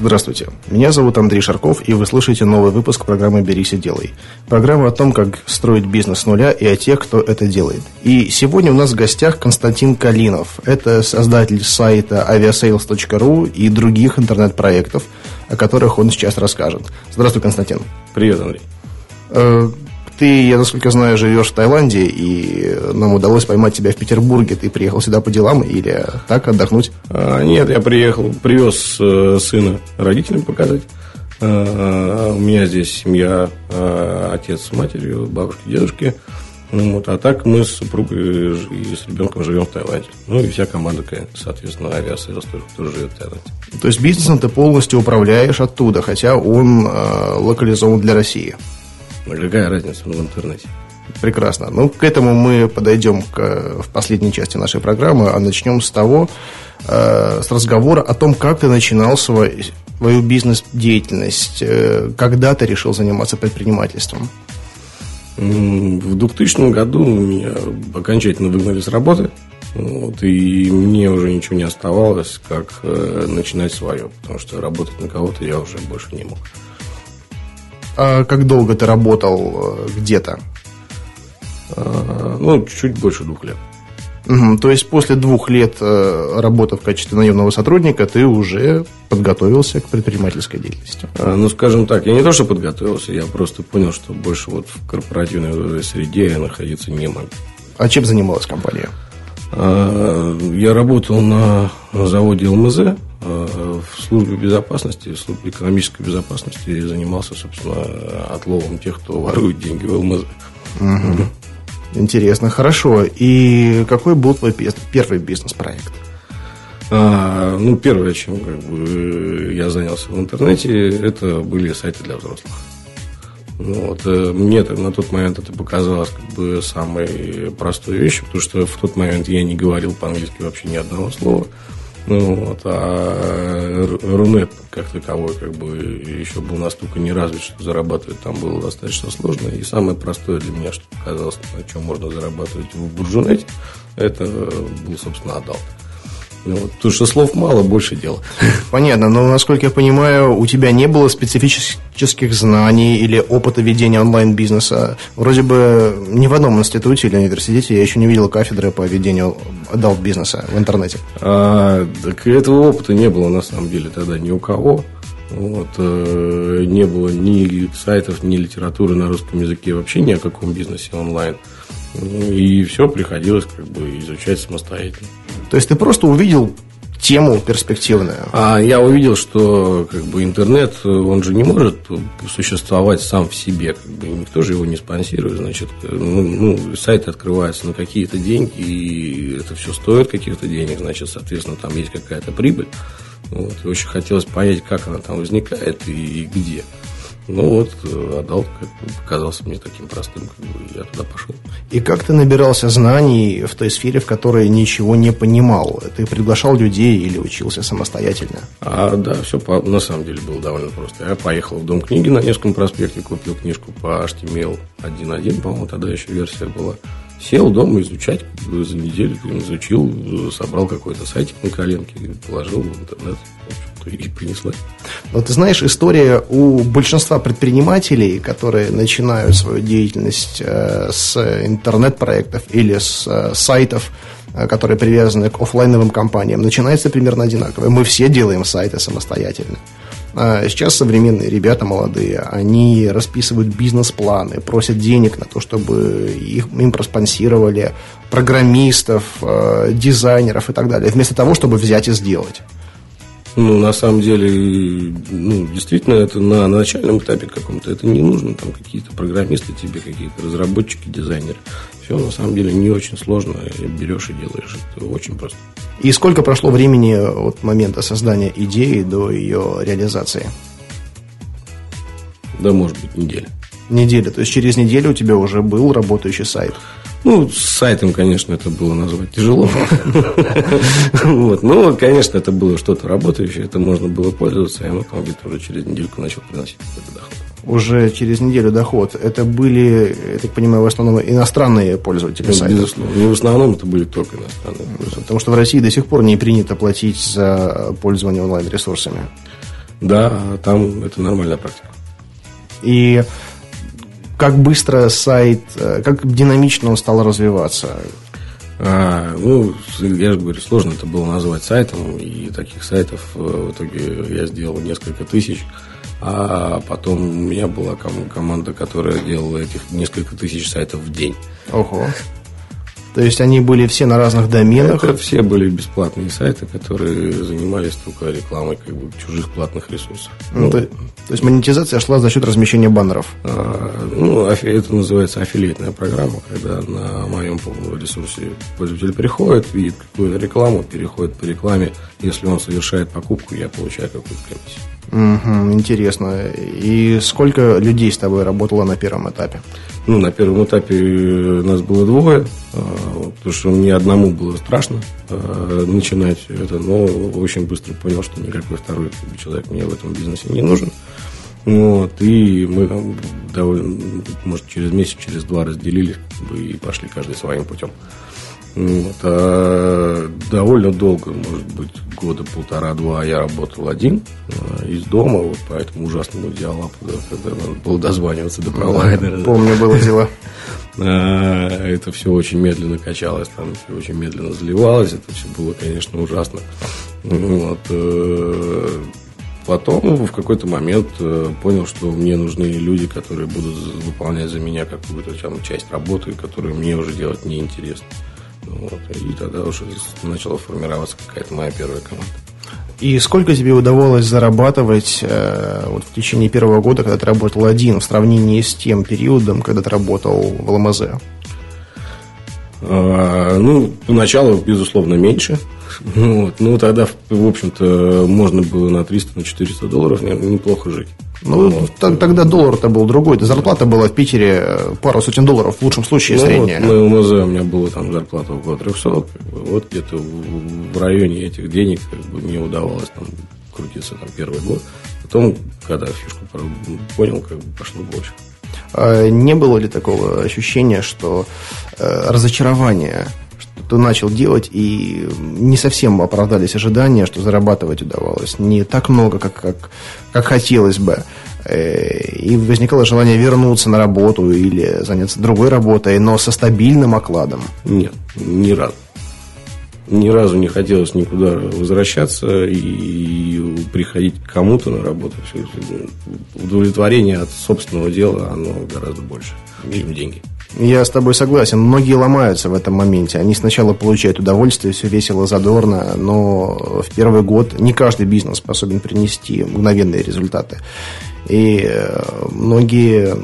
Здравствуйте, меня зовут Андрей Шарков, и вы слушаете новый выпуск программы «Берись и делай». Программа о том, как строить бизнес с нуля и о тех, кто это делает. И сегодня у нас в гостях Константин Калинов. Это создатель сайта aviasales.ru и других интернет-проектов, о которых он сейчас расскажет. Здравствуй, Константин. Привет, Андрей. Ты, я насколько знаю, живешь в Таиланде, и нам удалось поймать тебя в Петербурге. Ты приехал сюда по делам или так отдохнуть? А, нет, я приехал, привез э, сына родителям показать. А, у меня здесь семья, а, отец с матерью, бабушки, дедушки. Ну, вот, а так мы с супругой и с ребенком живем в Таиланде. Ну и вся команда, соответственно, Aviasales тоже, тоже живет в Таиланде. То есть бизнесом ты полностью управляешь оттуда, хотя он э, локализован для России. Ну, какая разница в интернете? Прекрасно. Ну, к этому мы подойдем к, в последней части нашей программы, а начнем с того, э, с разговора о том, как ты начинал свой, свою бизнес-деятельность, э, когда ты решил заниматься предпринимательством. В 2000 году меня окончательно выгнали с работы. Вот, и мне уже ничего не оставалось, как э, начинать свое, потому что работать на кого-то я уже больше не мог. А как долго ты работал э, где-то? А, ну, чуть больше двух лет. Угу, то есть после двух лет э, работы в качестве наемного сотрудника ты уже подготовился к предпринимательской деятельности? А, ну, скажем так, я не то, что подготовился, я просто понял, что больше вот в корпоративной среде я находиться не могу. А чем занималась компания? А, я работал на заводе ЛМЗ, в службе безопасности, в службе экономической безопасности и занимался, собственно, отловом тех, кто ворует деньги в ЛМЗ. Угу. Интересно, хорошо. И какой был твой первый бизнес-проект? А, ну, первое, чем как бы, я занялся в интернете, это были сайты для взрослых. Ну, вот, э, мне на тот момент это показалось как бы самой простой вещью, потому что в тот момент я не говорил по-английски вообще ни одного слова. Ну, вот, а Рунет как таковой как бы еще был настолько не развит, что зарабатывать там было достаточно сложно. И самое простое для меня, что показалось, на чем можно зарабатывать в Буржунете, это был, собственно, Адалт. Ну, вот, потому что слов мало, больше дел. Понятно, но, насколько я понимаю, у тебя не было специфических знаний или опыта ведения онлайн-бизнеса. Вроде бы ни в одном институте или университете я еще не видел кафедры по ведению адалт-бизнеса в интернете. А, так этого опыта не было, на самом деле, тогда ни у кого. Вот, э, не было ни сайтов, ни литературы на русском языке, вообще ни о каком бизнесе онлайн. И все приходилось как бы изучать самостоятельно. То есть ты просто увидел тему перспективную. А я увидел, что как бы интернет, он же не может существовать сам в себе, как бы никто же его не спонсирует, значит, ну, ну сайты открываются на какие-то деньги, и это все стоит каких-то денег, значит, соответственно, там есть какая-то прибыль. Вот, и очень хотелось понять, как она там возникает и, и где. Ну вот, отдал, как бы, показался мне таким простым, как бы я туда пошел. И как ты набирался знаний в той сфере, в которой ничего не понимал? Ты приглашал людей или учился самостоятельно? А, да, все по, на самом деле было довольно просто. Я поехал в Дом книги на Невском проспекте, купил книжку по HTML 1.1, по-моему, тогда еще версия была. Сел дома изучать, за неделю изучил, собрал какой-то сайтик на коленке, положил в интернет. И принесла. Но ты знаешь, история у большинства предпринимателей, которые начинают свою деятельность э, с интернет-проектов или с э, сайтов, э, которые привязаны к офлайновым компаниям, начинается примерно одинаково. Мы все делаем сайты самостоятельно. А сейчас современные ребята молодые, они расписывают бизнес-планы, просят денег на то, чтобы их, им проспонсировали программистов, дизайнеров и так далее, вместо того, чтобы взять и сделать. Ну, на самом деле, ну, действительно, это на начальном этапе каком-то это не нужно. Там какие-то программисты тебе, какие-то разработчики, дизайнеры. Все на самом деле не очень сложно. Берешь и делаешь. Это очень просто. И сколько прошло времени от момента создания идеи до ее реализации? Да, может быть, неделя. Неделя. То есть через неделю у тебя уже был работающий сайт. Ну, с сайтом, конечно, это было назвать тяжело. Вот. Но, конечно, это было что-то работающее, это можно было пользоваться, и оно там где-то уже через недельку начал приносить какой-то доход. Уже через неделю доход. Это были, я так понимаю, в основном иностранные пользователи Ну, сайта. Безусловно. Не в основном это были только иностранные пользователи. Потому что в России до сих пор не принято платить за пользование онлайн-ресурсами. Да, там это нормальная практика. И как быстро сайт, э, как динамично он стал развиваться. А, ну, я же говорю, сложно это было назвать сайтом, и таких сайтов э, в итоге я сделал несколько тысяч, а потом у меня была ком- команда, которая делала этих несколько тысяч сайтов в день. Ого. То есть они были все на разных доменах. Это все были бесплатные сайты, которые занимались только рекламой как бы, чужих платных ресурсов. Ну, то, то есть монетизация шла за счет размещения баннеров. А, Ну, это называется аффилиатная программа, когда на моем ресурсе пользователь приходит, видит какую-то рекламу, переходит по рекламе. Если он совершает покупку, я получаю какую-то комиссию. Мгм, интересно. И сколько людей с тобой работало на первом этапе? Ну, на первом этапе э, нас было двое, вот, потому что мне одному было страшно а, начинать это, но очень быстро понял, что никакой второй человек мне в этом бизнесе не нужен. Вот, и мы довольно, может, через месяц, через два разделились и пошли каждый своим путем. Вот, а довольно долго, может быть, года полтора-два я работал один а, из дома, вот по этому ужасному диалапу, да, когда надо было дозваниваться до провайдера. да. Помню, было дело. А, Это все очень медленно качалось, там все очень медленно заливалось, это все было, конечно, ужасно. Вот. э, Потом в какой-то момент э, понял, что мне нужны люди, которые будут выполнять за меня какую-то там часть работы, которую мне уже делать неинтересно. Вот. И тогда уже начала формироваться какая-то моя первая команда. И сколько тебе удавалось зарабатывать э, вот в течение первого года, когда ты работал один, в сравнении с тем периодом, когда ты работал в ЛМЗ? А, Ну, поначалу, безусловно, меньше. Вот. Ну, тогда, в общем-то, можно было на 300, на 400 долларов не- неплохо жить. Ну, Вот. т- тогда доллар-то был другой. Зарплата была в Питере э, пару сотен долларов, в лучшем случае Ну, средняя. вот на ЛМЗ у меня была там зарплата около 300. как бы. вот где-то в, районе этих денег как бы, мне удавалось там крутиться там первый год. Потом, когда фишку понял, как бы пошло больше. А Не было ли такого ощущения, что э, разочарование, что начал делать, и не совсем оправдались ожидания, что зарабатывать удавалось не так много, как, как, как хотелось бы, Э, и возникало желание вернуться на работу или заняться другой работой, но со стабильным окладом? Нет, ни разу. Ни разу не хотелось никуда возвращаться и приходить к кому-то на работу. Удовлетворение от собственного дела, оно гораздо больше, чем деньги. Я с тобой согласен. Многие ломаются в этом моменте. Они сначала получают удовольствие, все весело, задорно, но в первый год не каждый бизнес способен принести мгновенные результаты. И э, многие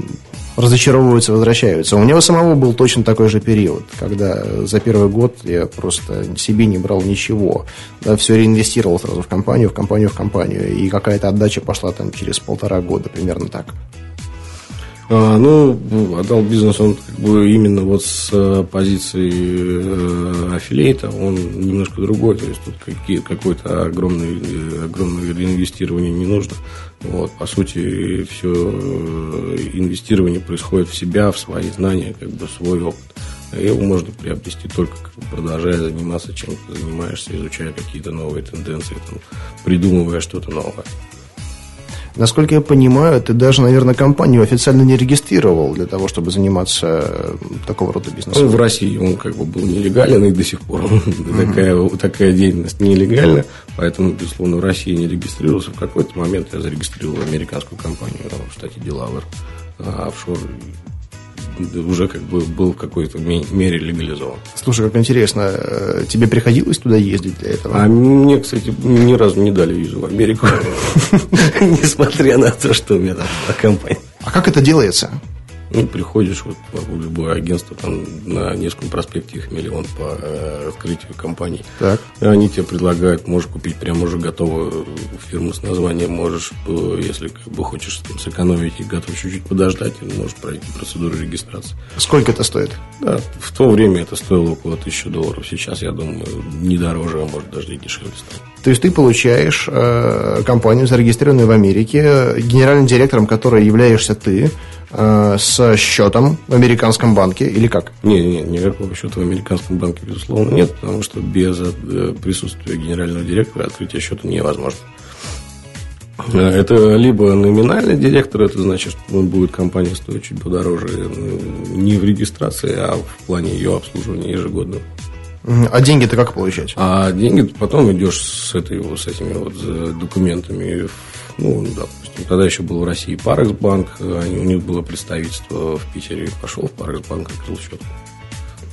разочаровываются, возвращаются. У меня самого был точно такой же период, когда за первый год я просто себе не брал ничего. Да, все реинвестировал сразу в компанию, в компанию, в компанию. И какая-то отдача пошла там через полтора года, примерно так. А, ну, отдал бизнес он как бы именно вот с э, позиции э, аффилиата, он немножко другой, то есть тут какое-то огромное, э, огромное инвестирование не нужно. Вот, по сути, все инвестирование происходит в себя, в свои знания, как бы свой опыт. А Его можно приобрести только продолжая заниматься чем ты занимаешься, изучая какие-то новые тенденции, там, придумывая что-то новое. Насколько я понимаю, ты даже, наверное, компанию официально не регистрировал для того, чтобы заниматься э, такого рода Ну, бизнесом. в России он как бы был нелегален, и до сих пор такая, такая деятельность нелегальна, поэтому, безусловно, в России не регистрировался. В какой-то момент я зарегистрировал американскую компанию в штате Делавер, а офшор уже как бы был в какой-то ме- мере легализован. Слушай, как интересно, э, тебе приходилось туда ездить для этого? А мне, кстати, ни разу не дали визу в Америку, несмотря на то, что у меня там компания. А как это делается? Ну, приходишь вот в любое агентство, там на Невском проспекте их миллион по э, открытию компаний. Так. Они тебе предлагают, можешь купить прямо уже готовую фирму с названием, можешь, э, если как бы хочешь там, сэкономить и готов чуть-чуть подождать, можешь пройти процедуру регистрации. Сколько это стоит? Да, в то время это стоило около тысячи долларов. Сейчас, я думаю, не дороже, а может даже и дешевле стало. То есть ты получаешь э, компанию, зарегистрированную в Америке, генеральным директором которой являешься ты, э, с счетом в американском банке или как? Не, не, никакого счета в американском банке, безусловно, нет, потому что без э, присутствия генерального директора открытие счета невозможно. Э, Это либо номинальный директор, это значит, что будет компания стоить чуть подороже ну, не в регистрации, а в плане ее обслуживания ежегодно. А деньги-то как получать? А деньги потом идешь с, этой, с этими вот э, документами. Ну, допустим, тогда еще был в России Парексбанк, они- у них было представительство в Питере. Пошел в Парексбанк, открыл счет.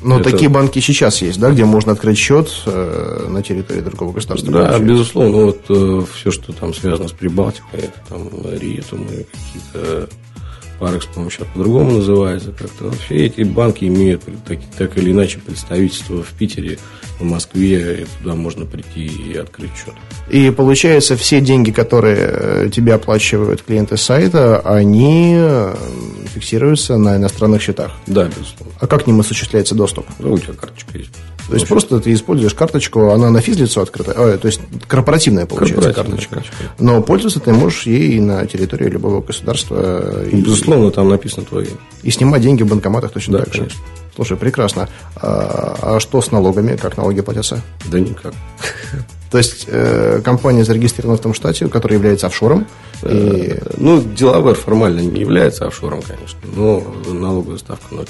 Но это- такие банки сейчас есть, да, где можно открыть счет э, на территории другого государства. Да, получается? безусловно, вот все, что там связано с Прибалтикой, это там Риетум и какие-то Парекс, по-моему, сейчас по-другому называется как-то. Все эти банки имеют так, так или иначе представительство в Питере, в Москве, и туда можно прийти и открыть счет. И получается, все деньги, которые э, тебе оплачивают клиенты сайта, они э, фиксируются на иностранных счетах. Да, безусловно. А как к ним осуществляется доступ? Ну, у тебя карточка есть. То есть просто ты используешь карточку, она на физлицо открыта, а, то есть корпоративная получается Корпоративная карточка. карточка. Но пользоваться ты можешь ей на территории любого государства и, Безусловно, там написано твое имя. и снимать деньги в банкоматах точно Да, так же. конечно. Слушай, прекрасно. А, а что с налогами? Как налоги платятся? Да никак. То есть э, компания зарегистрирована в том штате, который является офшором. И, Ну, деловер формально не является офшором, конечно, но налоговая ставка ноль.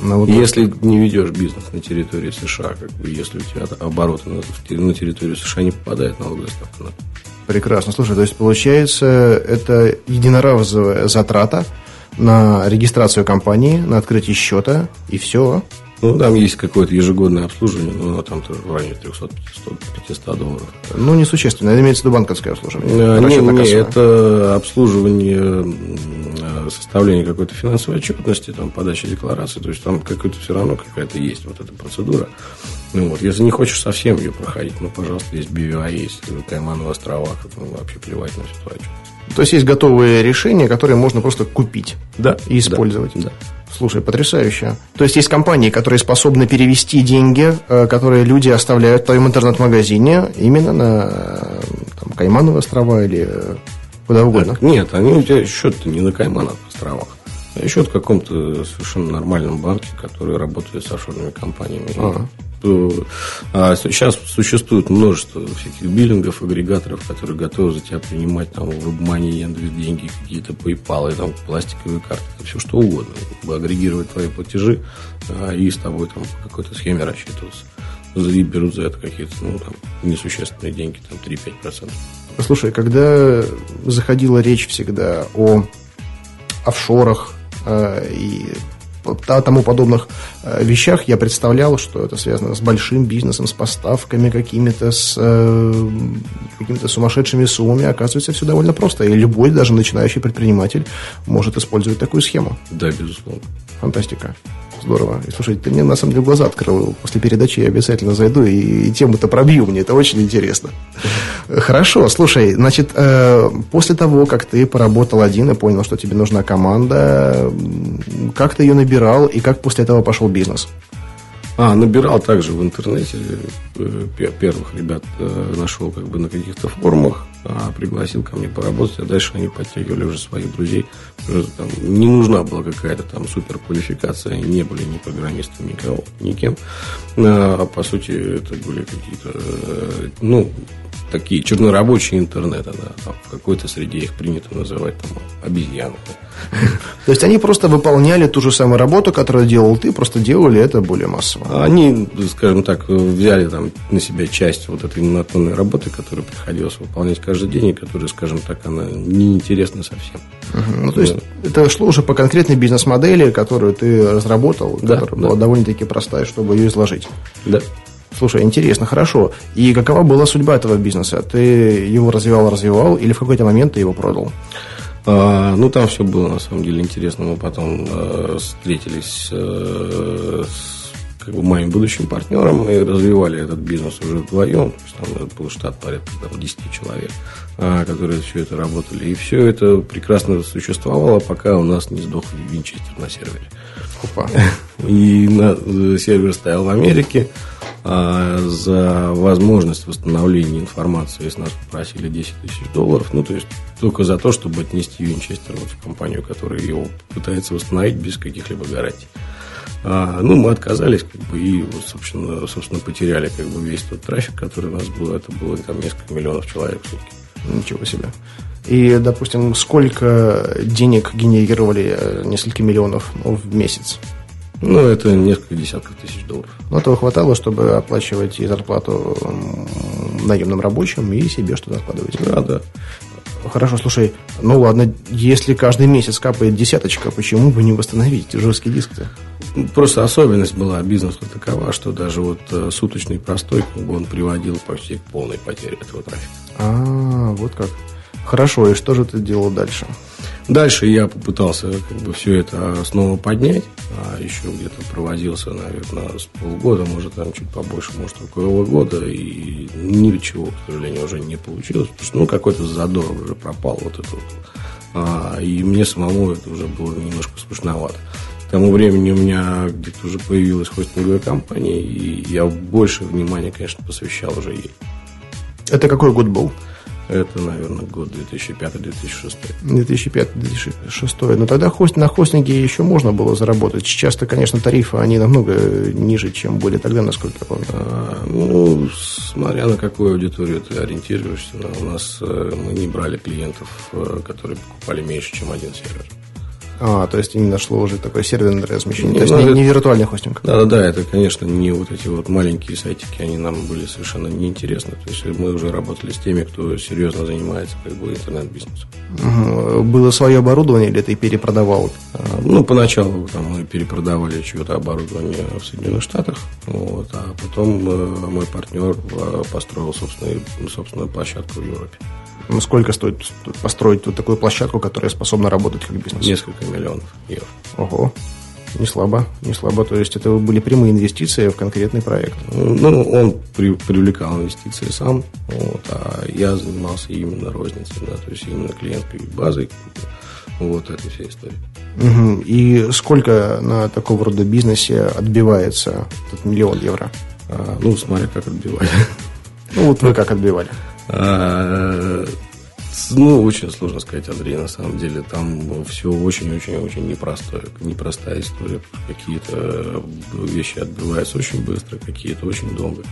Ну, вот Если не ведешь бизнес на территории США, как бы, если у тебя обороты на, на территорию США не попадает налоговая ставка ноль. Прекрасно. Слушай, то есть получается, это единоразовая затрата на регистрацию компании, на открытие счета, и все. Ну, там есть какое-то ежегодное обслуживание, но оно там тоже в районе 300-500 долларов. Ну, несущественно. Это имеется в виду банковское обслуживание. Э, Не, не, это обслуживание э, составление какой-то финансовой отчетности, там, подача декларации, то есть там какой-то все равно какая-то есть вот эта процедура. Ну, вот, если не хочешь совсем ее проходить, ну, пожалуйста, есть BVI, есть Каймановые острова, ну, вообще плевать на ситуацию. То есть есть готовые решения, которые можно просто купить Да. и использовать. Да. Слушай, потрясающе. То есть есть компании, которые способны перевести деньги, э, которые люди оставляют в твоем интернет-магазине именно на э, там, Каймановые острова или э, куда угодно. Нет, они у тебя счет не на Каймановых островах. А счет в каком-то совершенно нормальном банке, который работает с офшорными компаниями. Ага. То, а сейчас существует множество всяких биллингов, агрегаторов, которые готовы за тебя принимать там WebMoney, Яндекс деньги, какие-то PayPal, и, там пластиковые карты, все что угодно. Агрегировать твои платежи а, и с тобой там по какой-то схеме рассчитываться. За- И берут за это какие-то ну, там, несущественные деньги, там 3-5%. Слушай, когда заходила речь всегда о офшорах и по- тому подобных э, вещах, я представлял, что это связано с большим бизнесом, с поставками какими-то, с э, какими-то сумасшедшими суммами. Оказывается, все довольно просто. И любой, даже начинающий предприниматель, может использовать такую схему. Да, безусловно. Фантастика. Здорово. И, слушай, ты мне на самом деле глаза открыл. После передачи я обязательно зайду и, и тему-то пробью. Мне это очень интересно. Хорошо, слушай, значит, э, после того, как ты поработал один и понял, что тебе нужна команда, как ты ее набирал и как после этого пошел бизнес? А, набирал также в интернете э, пе- первых ребят э, нашел как бы на каких-то форумах, а, пригласил ко мне поработать, а дальше они подтягивали уже своих друзей. Там не нужна была какая-то там супер квалификация, они не были ни программистами, никого, никем. А, по сути, это были какие-то, э, ну, такие чернорабочие интернета, да, там, в какой-то среде их принято называть там обезьяны. да. То есть они просто выполняли ту же самую работу, которую делал ты, просто делали это более массово. Они, скажем так, взяли там на себя часть вот этой монотонной работы, которую приходилось выполнять каждый день, и которая, скажем так, она неинтересна совсем. Ну, то есть это шло уже по конкретной бизнес-модели, которую ты разработал, Да, которая да. была довольно-таки простая, чтобы ее изложить. Да. Слушай, интересно, хорошо. И какова была судьба этого бизнеса? Ты его развивал, развивал, или в какой-то момент ты его продал? А, ну, там все было на самом деле интересно. Мы потом э, встретились э, с как бы, моим будущим партнером и развивали этот бизнес уже вдвоем. То есть, там был штат порядка там, 10 человек, а, которые все это работали. И все это прекрасно существовало, пока у нас не сдох винчестер на сервере. Опа. И на, э, сервер стоял в Америке. А за возможность восстановления информации с нас попросили 10 тысяч долларов. Ну, то есть, только за то, чтобы отнести Винчестер вот в компанию, которая его пытается восстановить без каких-либо гарантий. А, ну, мы отказались, как бы, и, собственно, собственно, потеряли как бы весь тот трафик, который у нас был. Это было там несколько миллионов человек в сутки. Ничего себе. И, допустим, сколько денег генерировали э, несколько миллионов в месяц? Ну, это несколько десятков тысяч долларов. Ну, этого хватало, чтобы оплачивать и зарплату наемным рабочим, и себе что-то откладывать. Да, да. Хорошо, слушай, ну ладно, если каждый месяц капает десяточка, почему бы не восстановить жесткий диск-то? Просто особенность была бизнеса такова, что даже вот э, суточный простой, он приводил почти к полной потере этого трафика. А, вот как. Хорошо, и что же ты делал дальше? Дальше я попытался как бы все это снова поднять, а еще где-то провозился, наверное, с полгода, может, там чуть побольше, может, около года, и ничего, к сожалению, уже не получилось, потому что, ну, какой-то задор уже пропал вот этот. А, и мне самому это уже было немножко скучновато. К тому времени у меня где-то уже появилась хостинговая компания, и я больше внимания, конечно, посвящал уже ей. Это какой год был? Это, наверное, год 2005-2006. 2005-2006. Но тогда хост, на хостинге еще можно было заработать. Сейчас-то, конечно, тарифы, они намного ниже, чем были тогда, насколько я помню. А, ну, смотря на какую аудиторию ты ориентируешься. У нас э, мы не брали клиентов, э, которые покупали меньше, чем один сервер. А, то есть именно шло уже такое серверное размещение. Не, то есть ну, не, не виртуальный хостинг. Да, да, да, это, конечно, не вот эти вот маленькие сайтики, они нам были совершенно неинтересны. То есть мы уже работали с теми, кто серьезно занимается как бы интернет-бизнесом. Угу. Было свое оборудование или ты перепродавал? А, ну, поначалу там, мы перепродавали чье-то оборудование в Соединенных Штатах, вот, а потом э, мой партнер э, построил собственную, собственную площадку в Европе. Ну, сколько стоит построить вот такую площадку, которая способна работать как бизнес? Несколько миллионов евро. Ого. Не слабо, не слабо. То есть это были прямые инвестиции в конкретный проект. Ну, он при, привлекал инвестиции сам, вот, а я занимался именно розницей, да, то есть именно клиентской базой. Вот этой всей истории. Угу. И сколько на такого рода бизнесе отбивается этот миллион евро? А, ну, смотря как отбивали. Ну, вот вы как отбивали? А, ну, очень сложно сказать, Андрей, на самом деле. Там все очень-очень-очень непростое. Непростая история. Какие-то вещи отбиваются очень быстро, какие-то очень долго.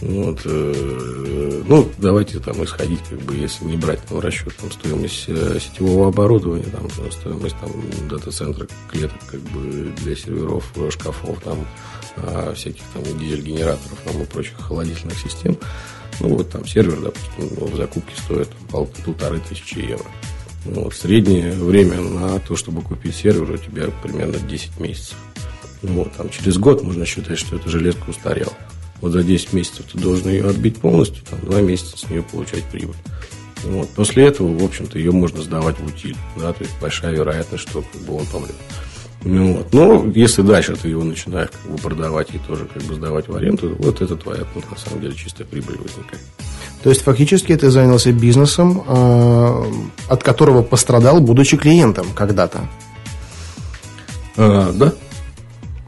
Вот, э, ну, давайте там исходить, как бы, если не брать в расчет там, стоимость э, сетевого оборудования, там, стоимость там, дата-центра клеток как бы, для серверов, шкафов, там, а, всяких там дизель-генераторов там, и прочих холодительных систем. Ну, вот там сервер, допустим, в закупке стоит пол, полторы тысячи евро. Ну, вот, среднее время на то, чтобы купить сервер, у тебя примерно 10 месяцев. Ну, вот, там, через год можно считать, что эта железка устарела. Вот за 10 месяцев ты должен ее отбить полностью, там, 2 месяца с нее получать прибыль. Вот. После этого, в общем-то, ее можно сдавать в утиль. Да, то есть большая вероятность, что как бы, он помрет. Ну, вот. Но если дальше ты его начинаешь как бы продавать и тоже как бы сдавать в аренду, вот это твоя, ну, на самом деле, чистая прибыль возникает. То есть, фактически, ты занялся бизнесом, э, от которого пострадал, будучи клиентом когда-то. А, да,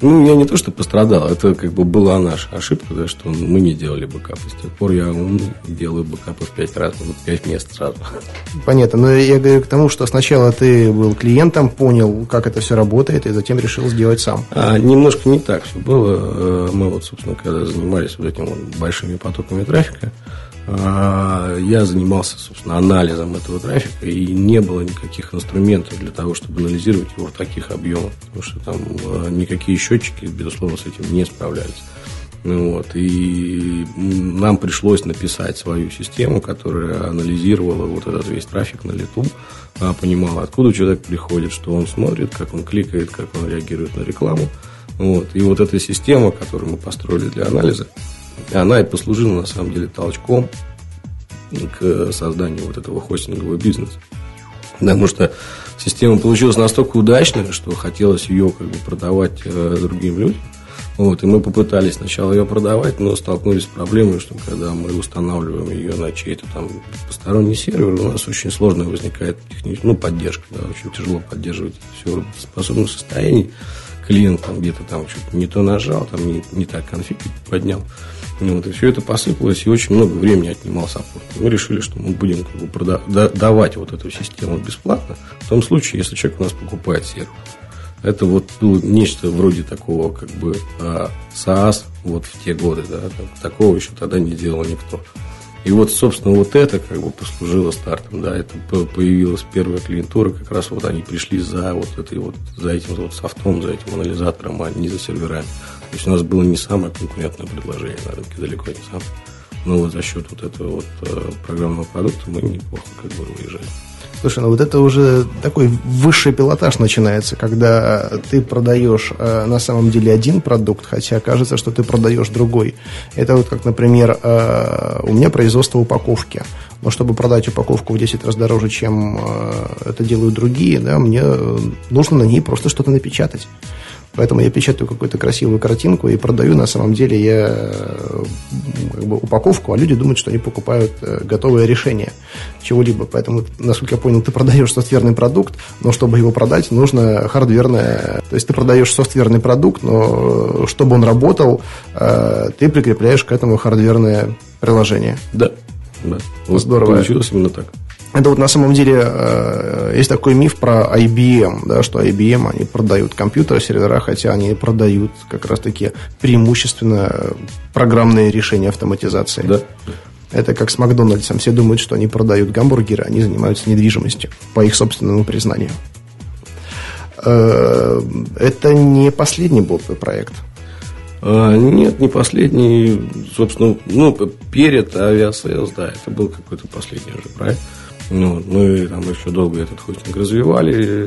ну, я не то, что пострадал, это как бы была наша ошибка, да, что мы не делали бэкапы. С тех пор я умный делаю бэкапы в пять раз, в пять мест сразу. Понятно, но я говорю к тому, что сначала ты был клиентом, понял, как это все работает, и затем решил сделать сам. А, немножко не так все было. Э, мы вот, собственно, когда занимались вот этими вот большими потоками трафика, я занимался, собственно, анализом этого трафика, и не было никаких инструментов для того, чтобы анализировать его в таких объемах, потому что там а, никакие счетчики, безусловно, с этим не справлялись. Ну вот, и нам пришлось написать свою систему, которая анализировала вот этот весь трафик на лету, а, понимала, откуда человек приходит, что он смотрит, как он кликает, как он реагирует на рекламу. Вот. И вот эта система, которую мы построили для анализа, она и послужила, на самом деле, толчком к созданию вот этого хостингового бизнеса. Потому что система получилась настолько удачной, что хотелось ее как бы продавать э, другим людям. Вот, и мы попытались сначала ее продавать, но столкнулись с проблемой, что когда мы устанавливаем ее на чей-то там посторонний сервер, у нас очень сложно возникает техническая, ну, поддержка, да, очень тяжело поддерживать все в способном состоянии. Клиент там где-то там что-то не то нажал, там не, не так конфиг поднял. Вот, и все это посыпалось, и очень много времени отнимал саппорт. Мы решили, что мы будем как бы, продав- давать вот эту систему бесплатно, в том случае, если человек у нас покупает сервер. Это вот ну, нечто вроде такого, как бы а, SaaS вот в те годы, да, такого еще тогда не делал никто. И вот, собственно, вот это как бы послужило стартом, да, это появилась первая клиентура, как раз вот они пришли за вот этой вот, за этим вот софтом, за этим анализатором, а не за серверами. То есть у нас было не самое конкурентное предложение на рынке, далеко не самое. Но вот за счет вот этого вот э, программного продукта мы неплохо как бы выезжали. Слушай, ну вот это уже такой высший пилотаж начинается, когда ты продаешь э, на самом деле один продукт, хотя кажется, что ты продаешь другой. Это вот как, например, э, у меня производство упаковки. Но чтобы продать упаковку в 10 раз дороже, чем э, это делают другие, да, мне нужно на ней просто что-то напечатать. Поэтому я печатаю какую-то красивую картинку и продаю, на самом деле, я как бы, упаковку, а люди думают, что они покупают э, готовое решение чего-либо. Поэтому, насколько я понял, ты продаешь софтверный продукт, но чтобы его продать, нужно хардверное. То есть ты продаешь софтверный продукт, но чтобы он работал, э, ты прикрепляешь к этому хардверное приложение. Да. да. Вот Здорово. Получилось именно так. Это вот на самом деле э, есть такой миф про IBM, да, что IBM они продают компьютеры, сервера, хотя они продают как раз таки преимущественно программные решения автоматизации. Да. Это как с Макдональдсом. Все думают, что они продают гамбургеры, они занимаются недвижимостью, по их собственному признанию. Э, это не последний был твой проект? А, нет, не последний. Собственно, ну, перед Aviasales, да, это был какой-то последний уже проект. Ну, мы там еще долго этот хостинг развивали,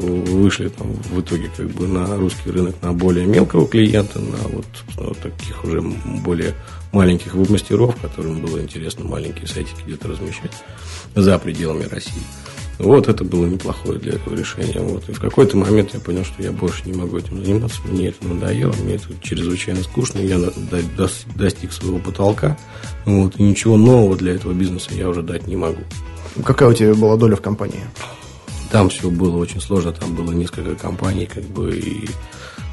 вышли там в итоге как бы на русский рынок на более мелкого клиента, на вот, вот таких уже более маленьких веб-мастеров, которым было интересно маленькие сайтики где-то размещать за пределами России. Вот это было неплохое для этого решения. Вот. И в какой-то момент я понял, что я больше не могу этим заниматься. Мне это надоело, мне это чрезвычайно скучно. Я достиг своего потолка. Вот, и ничего нового для этого бизнеса я уже дать не могу. Какая у тебя была доля в компании? Там все было очень сложно. Там было несколько компаний, как бы, и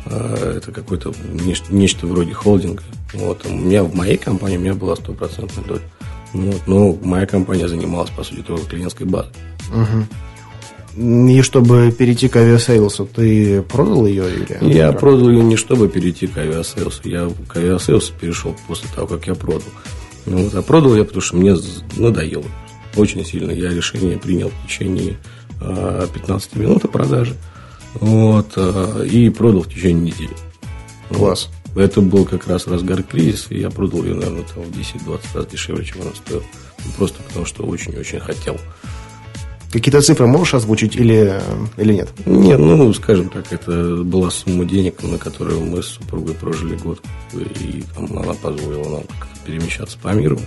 э, это какое-то нечто, нечто вроде холдинга. Вот. У меня в моей компании у меня была стопроцентная доля. Вот. Но моя компания занималась, по сути, только клиентской базой. Угу. И чтобы перейти к Aviasales у, ты продал ее или? Или как? продал ее не чтобы перейти к Aviasales у. Я к Aviasales у перешел после того, как я продал. Ну, вот, а продал я, потому что мне надоело. Очень сильно. Я решение принял в течение 15 а, минут о продаже. Вот, а, и продал в течение недели. Класс. Это был как раз разгар кризиса, и я продал ее, наверное, там, в 10-20 раз дешевле, чем она стоила. Просто потому, что очень-очень хотел. Какие-то цифры можешь озвучить или, или нет? Нет, ну, скажем так, это была сумма денег, на которую мы с супругой прожили год. И там, она позволила нам перемещаться по миру.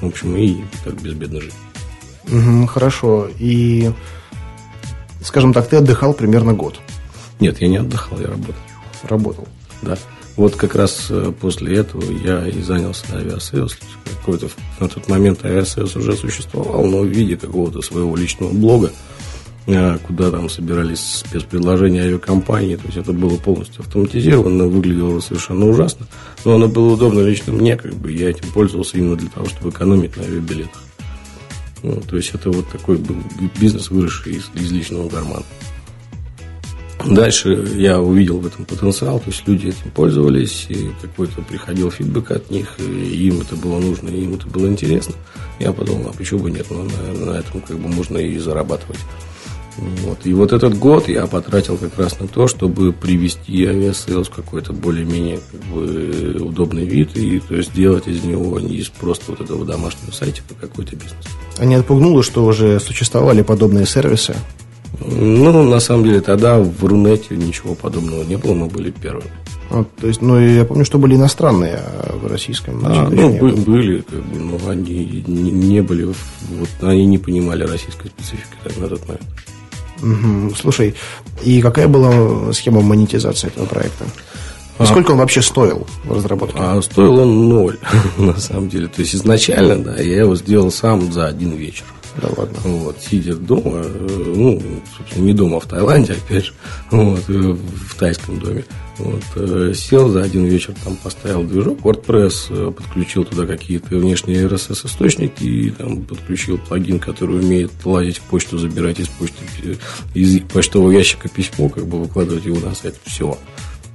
В общем, и так безбедно жить. Угу, хорошо. И, скажем так, ты отдыхал примерно год? Нет, я не отдыхал, я работал. Работал? Да. Вот как раз э, после этого я и занялся Aviasales. Какой-то на тот момент Aviasales уже существовал, но в виде какого-то своего личного блога, э, куда там собирались спецпредложения авиакомпании. То есть это было полностью автоматизировано, выглядело совершенно ужасно. Но оно было удобно лично мне, как бы я этим пользовался именно для того, чтобы экономить на авиабилетах. Ну, то есть это вот такой был бизнес, выросший из, из личного кармана. Дальше я увидел в этом потенциал, то есть люди этим пользовались, и какой-то приходил фидбэк от них, и им это было нужно, и им это было интересно. Я подумал, а почему бы нет, ну, наверное, на этом как бы можно и зарабатывать. Вот. И вот этот год я потратил как раз на то, чтобы привести Aviasales в какой-то более-менее как бы, удобный вид, и то есть сделать из него не из просто вот этого домашнего сайтика какой-то бизнес. А не отпугнуло, что уже существовали подобные сервисы? Ну, на самом деле, тогда в Рунете ничего подобного не было, мы были первыми. А, то есть, ну, я помню, что были иностранные а в российском. А, ну, бы, были, как бы, но они не, не были, вот, они не понимали российской специфики так, на тот момент. Угу. Слушай, и какая была схема монетизации этого проекта? А, сколько он вообще стоил в разработке? А стоил он ноль, на самом деле. То есть изначально, да, я его сделал сам за один вечер. Да ладно. Вот, сидя дома, э, ну, собственно, не дома, а в Таиланде, опять же, вот, э, в тайском доме. Вот, э, сел за один вечер, там поставил движок WordPress, подключил туда какие-то внешние RSS-источники и там подключил плагин, который умеет лазить в почту, забирать из почты, из почтового ящика письмо, как бы выкладывать его на сайт. Все.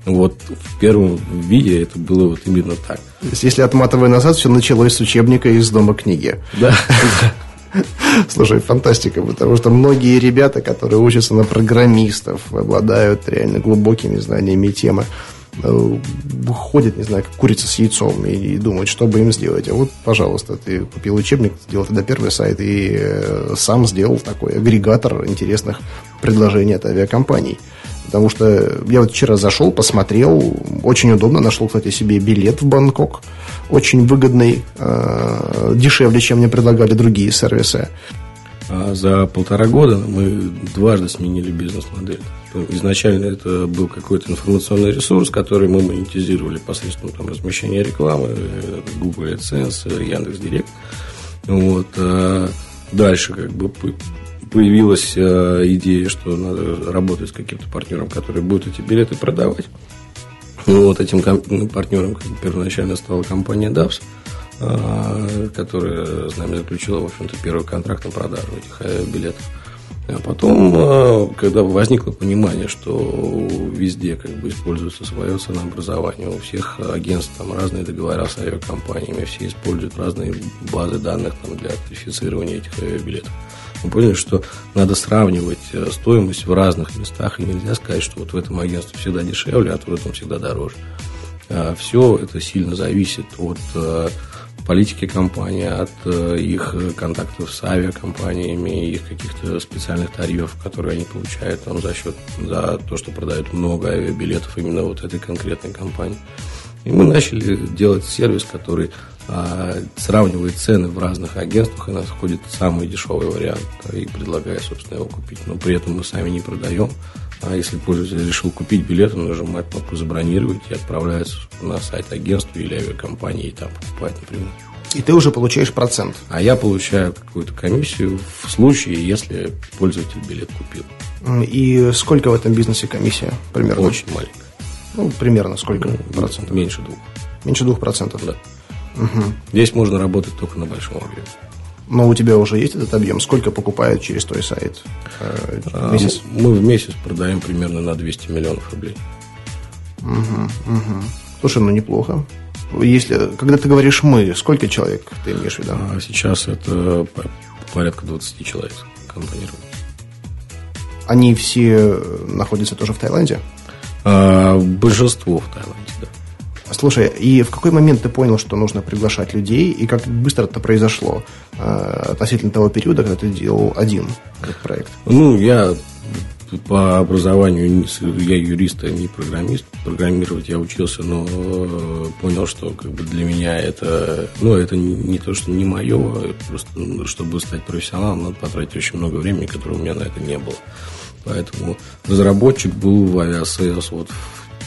Вот в первом виде это было вот именно так. То есть, если отматывая назад, все началось с учебника из дома книги. Да. Слушай, фантастика, потому что многие ребята, которые учатся на программистов, обладают реально глубокими знаниями темы, э, ходят, не знаю, как курица с яйцом и, думают, что бы им сделать. А вот, пожалуйста, ты купил учебник, сделал тогда первый сайт и э, сам сделал такой агрегатор интересных предложений от авиакомпаний. Потому что я вот вчера зашел, посмотрел, очень удобно, нашел, кстати, себе билет в Бангкок, очень выгодный, э, дешевле, чем мне предлагали другие сервисы. А за полтора года мы дважды сменили бизнес-модель. Изначально это был какой-то информационный ресурс, который мы монетизировали посредством там, размещения рекламы, Google AdSense, Яндекс.Директ. Вот. А дальше как бы появилась э, идея, что надо работать с каким-то партнером, который будет эти билеты продавать. Ну, вот этим ну, партнером первоначально стала компания DAPS, э, которая с нами заключила, в общем-то, первый контракт на продажу этих э, билетов. А потом, когда возникло понимание, что везде как бы используется свое ценообразование, у всех агентств там разные договора с авиакомпаниями, все используют разные базы данных там, для тарифицирования этих авиабилетов мы поняли, что надо сравнивать э, стоимость в разных местах, и нельзя сказать, что вот в этом агентстве всегда дешевле, а в этом всегда дороже. А Все это сильно зависит от э, политики компании, от э, их контактов с авиакомпаниями, их каких-то специальных тарифов, которые они получают там, за счет за то, что продают много авиабилетов именно вот этой конкретной компании. И мы начали делать сервис, который а, сравнивает цены в разных агентствах и находит самый дешевый вариант и предлагает, собственно, его купить. Но при этом мы сами не продаем. А если пользователь решил купить билет, он нажимает кнопку «Забронировать» и отправляется на сайт агентства или авиакомпании и там покупает напрямую. И ты уже получаешь процент. А я получаю какую-то комиссию в случае, если пользователь билет купил. И сколько в этом бизнесе комиссия примерно? Очень маленькая. Ну, примерно сколько ну, процентов? Меньше двух. Меньше двух процентов? Да. Угу. Здесь можно работать только на большом объеме. Но у тебя уже есть этот объем? Сколько покупают через твой сайт э, в месяц? А, мы в месяц продаем примерно на 200 миллионов рублей. Угу, угу. Слушай, ну неплохо. Если, когда ты говоришь «мы», сколько человек ты имеешь в виду? А сейчас это порядка 20 человек компании. Они все находятся тоже в Таиланде? А, большинство в Таиланде. Слушай, и в какой момент ты понял, что нужно приглашать людей, и как быстро это произошло э, относительно того периода, когда ты делал один этот проект? Ну, я по образованию я юрист, а не программист. Программировать я учился, но э, понял, что как бы для меня это, ну, это не то, что не мое, а просто ну, чтобы стать профессионалом, надо потратить очень много времени, которого у меня на это не было. Поэтому разработчик был в Aviasales вот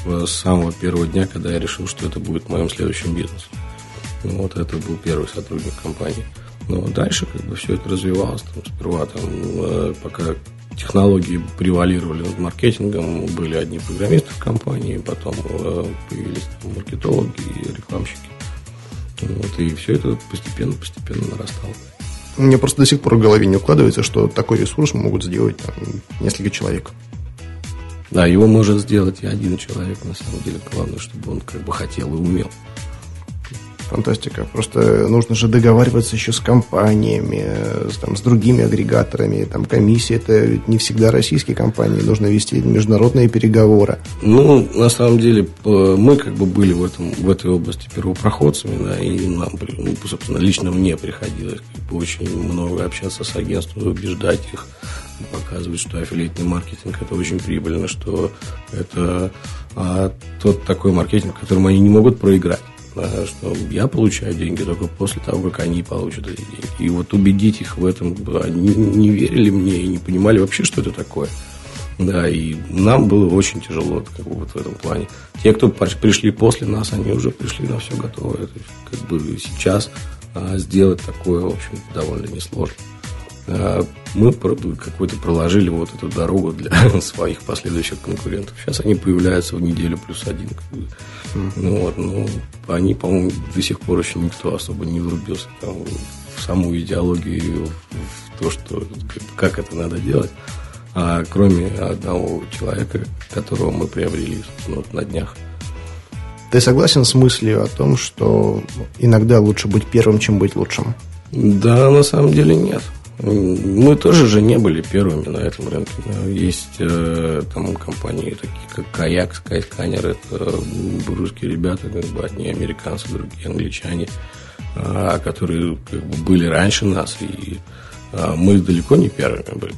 с самого первого дня, когда я решил, что это будет моим следующим бизнесом. Ну, вот это был первый сотрудник компании. Но дальше как бы все это развивалось. Там, сперва там, э, пока технологии превалировали над маркетингом, были одни программисты в компании, потом э, появились там, маркетологи и рекламщики. Вот, и все это постепенно-постепенно нарастало. Мне просто до сих пор в голове не укладывается, что такой ресурс могут сделать там, несколько человек. Да, его может сделать и один человек, на самом деле. Главное, чтобы он как бы хотел и умел. Фантастика. Просто нужно же договариваться еще с компаниями, с, там, с другими агрегаторами. Там комиссия это не всегда российские компании. Нужно вести международные переговоры. Ну, на самом деле, мы как бы были в, этом, в этой области первопроходцами, да, и нам, ну, собственно, лично мне приходилось как бы, очень много общаться с агентством, убеждать их показывает, что аффилиатный маркетинг это очень прибыльно, что это а, тот такой маркетинг, которым они не могут проиграть. Что я получаю деньги только после того, как они получат эти деньги. И вот убедить их в этом, они не верили мне и не понимали вообще, что это такое. Да, и нам было очень тяжело как бы, вот в этом плане. Те, кто пришли после нас, они уже пришли на все готовое. То есть, как бы сейчас а, сделать такое, в общем, довольно несложно. А, мы какой-то проложили вот эту дорогу для своих последующих конкурентов. Сейчас они появляются в неделю плюс один. Ну, вот, ну, они, по-моему, до сих пор еще никто особо не врубился там, в саму идеологию, в то, что как это надо делать. А кроме одного человека, которого мы приобрели вот, на днях. Ты согласен с мыслью о том, что иногда лучше быть первым, чем быть лучшим? Да, на самом деле нет. Мы тоже же не были первыми на этом рынке. Есть э, там компании такие, как Каяк, Skyscanner, это русские ребята, как бы одни американцы, другие англичане, э, которые как бы были раньше нас, и э, мы далеко не первыми были.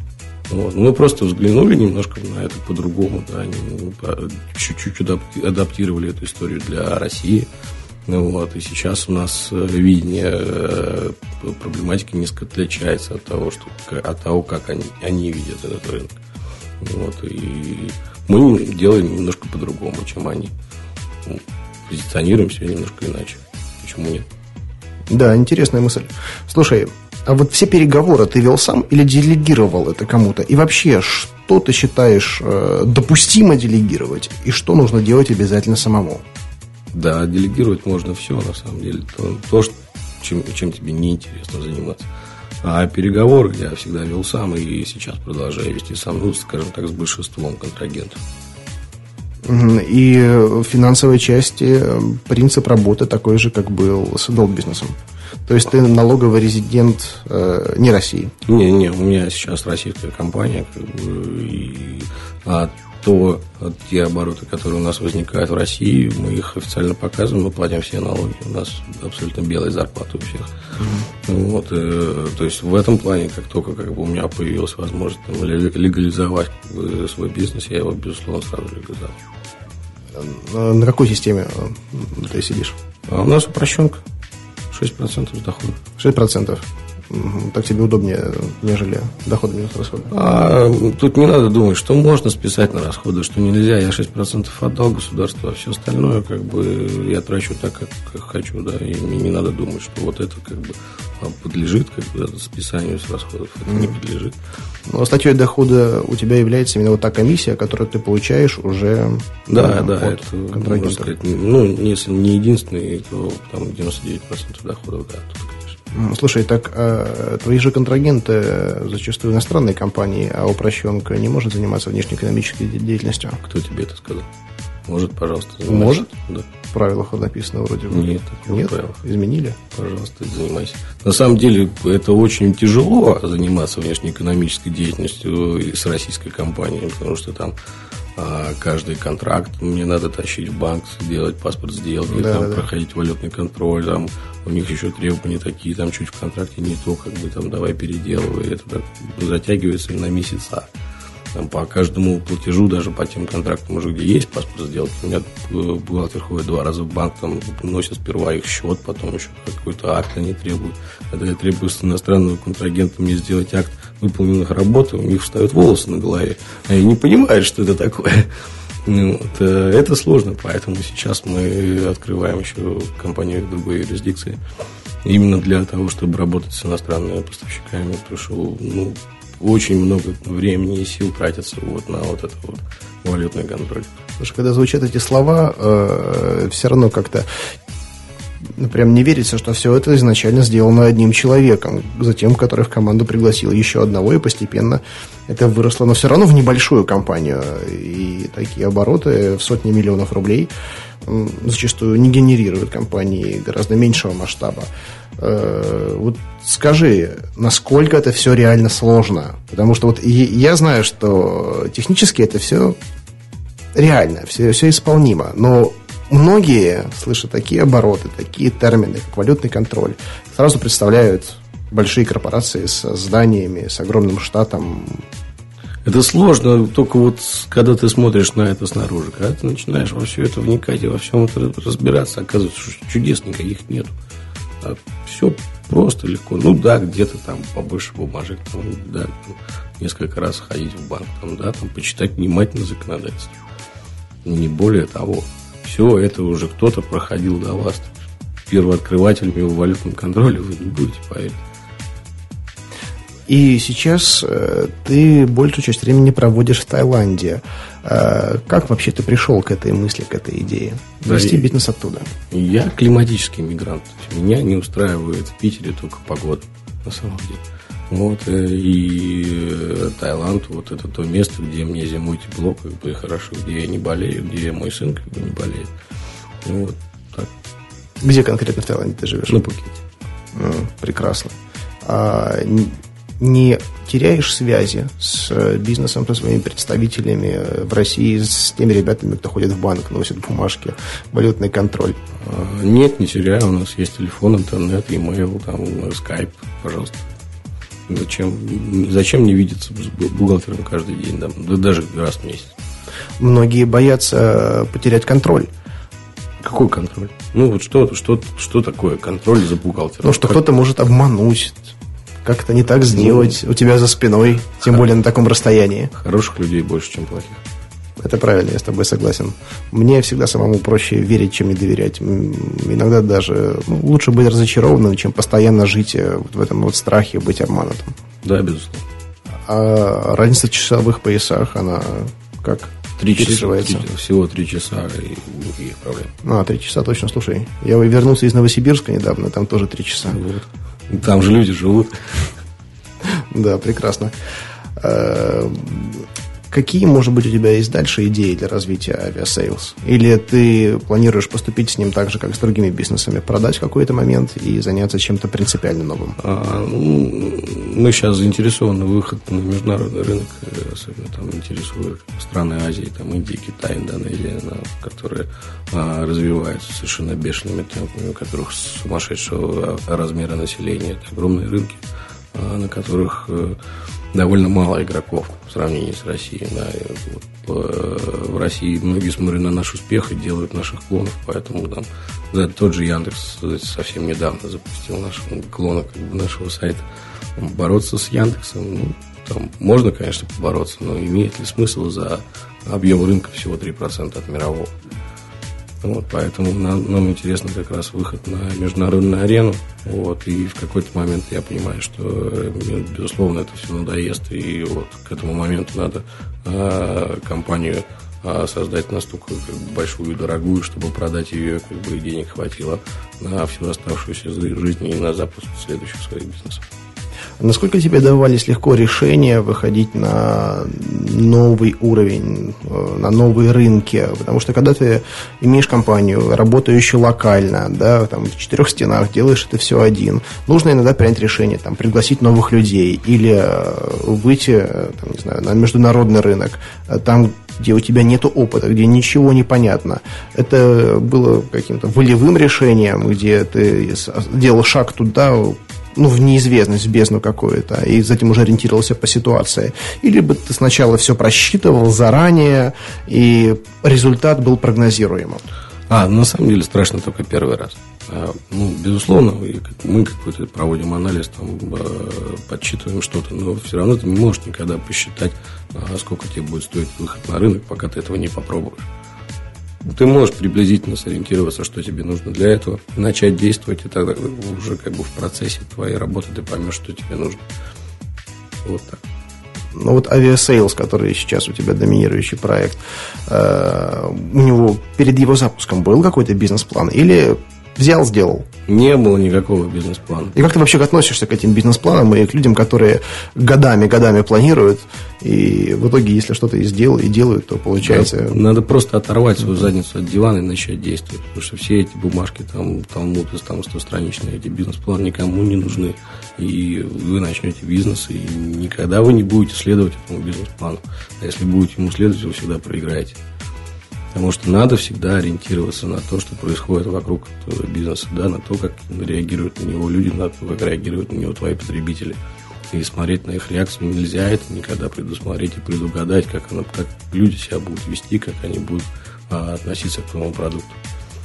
Вот. Мы просто взглянули немножко на это по-другому, да, чуть-чуть адаптировали эту историю для России. Ну, вот, и сейчас у нас э, видение э, проблематики несколько отличается от того, что, от того как они, они видят этот рынок. Вот, и мы делаем немножко по-другому, чем они. Позиционируем себя немножко иначе. Почему нет? Да, интересная мысль. Слушай, а вот все переговоры ты вел сам или делегировал это кому-то? И вообще, что ты считаешь э, допустимо делегировать и что нужно делать обязательно самому? Да, делегировать можно все, на самом деле. То, то что, чем, чем тебе неинтересно заниматься. А переговоры я всегда вел сам и сейчас продолжаю вести сам, ну, скажем так, с большинством контрагентов. И в финансовой части э, принцип работы такой же, как был с долг бизнесом. То есть ты налоговый резидент э, не России? Не, не, у меня сейчас российская компания, как бы, и, а то те обороты, которые у нас возникают в России, мы их официально показываем, мы платим все налоги. У нас абсолютно белая зарплата у всех. Mm-hmm. Вот, э, то есть в этом плане, как только как бы, у меня появилась возможность там, легализовать свой бизнес, я его, безусловно, сразу легализовал. Э, на какой системе э, ты сидишь? А у нас упрощенка. 6% дохода. 6%. Так тебе удобнее, нежели доходы минус расходы. А, тут не надо думать, что можно списать на расходы, что нельзя. Я 6% отдал государству, а все остальное как бы я трачу так, как, как хочу, да, и мне не надо думать, что вот это как бы а, подлежит как бы списанию с расходов. Это mm. не подлежит. Но статьей дохода у тебя является именно вот та комиссия, которую ты получаешь уже да, да, от это, можно сказать, ну, если не единственный, то там 99% доходов, да, тут, Слушай, так а твои же контрагенты зачастую иностранные компании, а упрощенка не может заниматься внешнеэкономической деятельностью? Кто тебе это сказал? Может, пожалуйста. Занимайся. Может? Да. В правилах написано вроде бы. Нет, нет. Правилах. Изменили? Пожалуйста, занимайся. На самом деле, это очень тяжело заниматься внешнеэкономической деятельностью с российской компанией, потому что там каждый контракт мне надо тащить в банк, делать паспорт сделки, да, там, да. проходить валютный контроль, там у них еще требования такие, там чуть в контракте не то, как бы там давай переделывай, это так затягивается на месяца. Там, по каждому платежу, даже по тем контрактам уже, где есть паспорт сделки, у меня бухгалтер ходит два раза в банк, там носит сперва их счет, потом еще какой-то акт они требуют. Когда я требую с иностранного контрагента мне сделать акт выполненных работ, у них встают волосы на голове. Они не понимают, что это такое. Ну, вот, э, это сложно, поэтому сейчас мы открываем еще компанию в другой юрисдикции. Именно для того, чтобы работать с иностранными поставщиками, потому что ну, очень много времени и сил тратится вот на вот это вот валютный контроль. Потому что когда звучат эти слова, э, все равно как-то прям не верится, что все это изначально сделано одним человеком, затем, который в команду пригласил еще одного, и постепенно это выросло, но все равно в небольшую компанию. И такие обороты в сотни миллионов рублей зачастую не генерируют компании гораздо меньшего масштаба. Э, вот скажи, насколько это все реально сложно? Потому что вот я знаю, что технически это все реально, все, все исполнимо, но многие, слыша такие обороты, такие термины, как валютный контроль, сразу представляют большие корпорации с зданиями, с огромным штатом, Это сложно, только вот когда ты смотришь на это снаружи, когда ты начинаешь во все это вникать и во всем это разбираться, оказывается, что чудес никаких нет. А все просто легко. Ну да, где-то там побольше бумажек, там, да, несколько раз ходить в банк, там, да, там почитать внимательно законодательство. Не более того. Все это уже кто-то проходил до вас. Первооткрывателями в валютном контроле вы не будете, поверить. И сейчас э, ты большую часть времени проводишь в Таиланде. Э, как вообще ты пришел к этой мысли, к этой идее? Вести да, бизнес оттуда. Я климатический мигрант. Меня не устраивает в Питере только погода, на самом деле. Вот, э, и Таиланд, вот это то место, где мне зимой тепло, как бы хорошо, где я не болею, где мой сын как бы не болеет. Вот, так. Где конкретно в Таиланде ты живешь? На Пукете. Mm, прекрасно. А, не теряешь связи с э, бизнесом, со своими представителями э, в России, с теми ребятами, кто ходит в банк, носит бумажки, валютный контроль? А, нет, не теряю. У нас есть телефон, интернет, имейл, там, скайп, пожалуйста. Зачем, зачем не видеться с бухгалтером каждый день, да, да даже раз в месяц? Многие боятся потерять контроль. Какой контроль? Ну, вот что, что, что такое контроль за бухгалтером? Ну, что кто-то может обмануть, как-то не так сделать ну, у тебя за спиной, тем более на таком расстоянии. Хороших людей больше, чем плохих. Это правильно, я с тобой согласен. Мне всегда самому проще верить, чем не доверять. Иногда даже ну, лучше быть разочарованным, чем постоянно жить э, вот в этом вот страхе, быть обманутым. Да, безусловно. А разница в часовых поясах, она как? Три часа, три, всего три часа и никаких проблем. А, три часа точно, слушай. Я вернулся из Новосибирска недавно, там тоже три часа. Вот. Там же люди живут. Да, прекрасно. Какие, может быть, у тебя есть дальше идеи для развития Aviasales? Или ты планируешь поступить с ним так же, как с другими бизнесами, продать в какой-то момент и заняться чем-то принципиально новым? А, ну, мы сейчас заинтересованы выход на международный рынок, особенно там интересуют страны Азии, там Индия, Китай, Индонезия, которые а, развиваются совершенно бешеными темпами, у которых сумасшедшего размера населения, это огромные рынки, а, на которых э, довольно мало игроков в сравнении с Россией. Да. Вот, э, в России многие смотрят на наш успех и делают наших клонов, поэтому там да, тот же Яндекс совсем недавно запустил нашего клона как бы, нашего сайта. Бороться с Яндексом, ну, там можно, конечно, побороться, но имеет ли смысл за объем рынка всего 3% от мирового? Вот, поэтому нам, нам интересно как раз выход на международную арену. Вот, и в какой-то момент я понимаю, что, э, безусловно, это все надоест. И вот к этому моменту надо а, компанию а, создать настолько как бы, большую и дорогую, чтобы продать ее, как бы денег хватило на всю оставшуюся жизнь и на запуск следующих своих бизнесов. Насколько тебе давались легко решения выходить на новый уровень, э, на новые рынки? Потому что когда ты имеешь компанию, работающую локально, да, там, в четырех стенах, делаешь это все один, нужно иногда принять решение, там, пригласить новых людей или э, выйти, э, там, не знаю, на международный рынок, там, где у тебя нет опыта, где ничего не понятно. Это было каким-то волевым решением, где ты делал шаг туда, ну, в неизвестность, в бездну какую-то, и затем уже ориентировался по ситуации. Или бы ты сначала все просчитывал заранее, и результат был прогнозируемым. А, на самом деле страшно только первый раз. А, ну, безусловно, мы какой-то проводим анализ, там, а, подсчитываем что-то, но все равно ты не можешь никогда посчитать, а, сколько тебе будет стоить выход на рынок, пока ты этого не попробуешь ты можешь приблизительно сориентироваться, что тебе нужно для этого, начать действовать, и тогда уже как бы в процессе твоей работы ты поймешь, что тебе нужно. Вот так. Ну вот Aviasales, который сейчас у тебя доминирующий проект, э, у него перед его запуском был какой-то бизнес-план? Или взял, сделал. Не было никакого бизнес-плана. И как ты вообще относишься к этим бизнес-планам и к людям, которые годами-годами планируют, и в итоге, если что-то и сделают, и делают, то получается... Да, надо просто оторвать свою задницу от дивана и начать действовать. Потому что все эти бумажки, там, талмуд, там, стостраничные, эти бизнес-планы никому не нужны. И вы начнете бизнес, и никогда вы не будете следовать этому бизнес-плану. А если будете ему следовать, вы всегда проиграете. Потому что надо всегда ориентироваться на то, что происходит вокруг бизнеса, да, на то, как реагируют на него люди, на то, как реагируют на него твои потребители. и смотреть на их реакцию нельзя это никогда предусмотреть и предугадать, как, она, как люди себя будут вести, как они будут а, относиться к твоему продукту.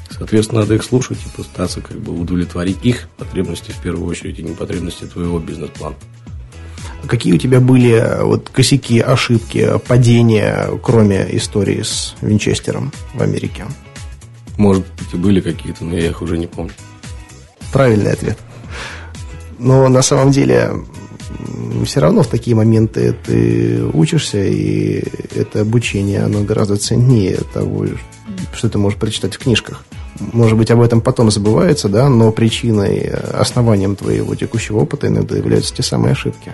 Соответственно, надо их слушать и пытаться как бы удовлетворить их потребности в первую очередь и не потребности твоего бизнес-плана. Какие у тебя были э, вот косяки, ошибки, падения, кроме истории с Винчестером в Америке? Может быть, и были какие-то, но я их уже не помню. Правильный ответ. Но на самом деле все равно в такие моменты ты учишься, и это обучение, оно гораздо ценнее того, что ты можешь прочитать в книжках. Может быть, об этом потом забывается, да, но причиной, основанием твоего текущего опыта иногда являются те самые ошибки.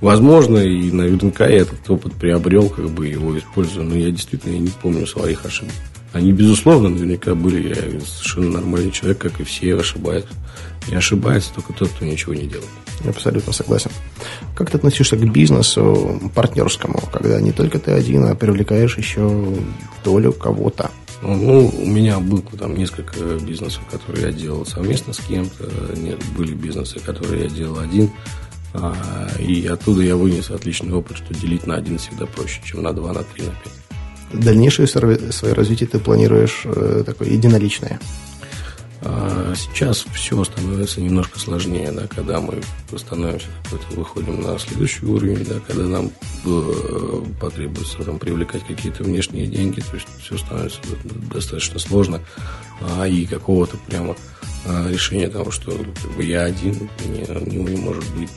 Возможно, и наверняка я этот опыт приобрел, как бы его использую, но я действительно не помню своих ошибок. Они, безусловно, наверняка были. Я совершенно нормальный человек, как и все, ошибаются. Не ошибается только тот, кто ничего не делает. Абсолютно согласен. Как ты относишься к бизнесу партнерскому, когда не только ты один, а привлекаешь еще долю кого-то? Ну, у меня было там несколько бизнесов, которые я делал совместно с кем-то. Нет, были бизнесы, которые я делал один. А, и оттуда я вынес отличный опыт, что делить на один всегда проще, чем на два, на три, на пять. Дальнейшее свое развитие ты планируешь э, такое единоличное? А сейчас все становится немножко сложнее, да, когда мы становимся выходим на следующий уровень, да, когда нам э, потребуется там, привлекать какие-то внешние деньги, то есть все становится достаточно сложно, а, и какого-то прямо а, решения того, что я один, не, не, не может быть,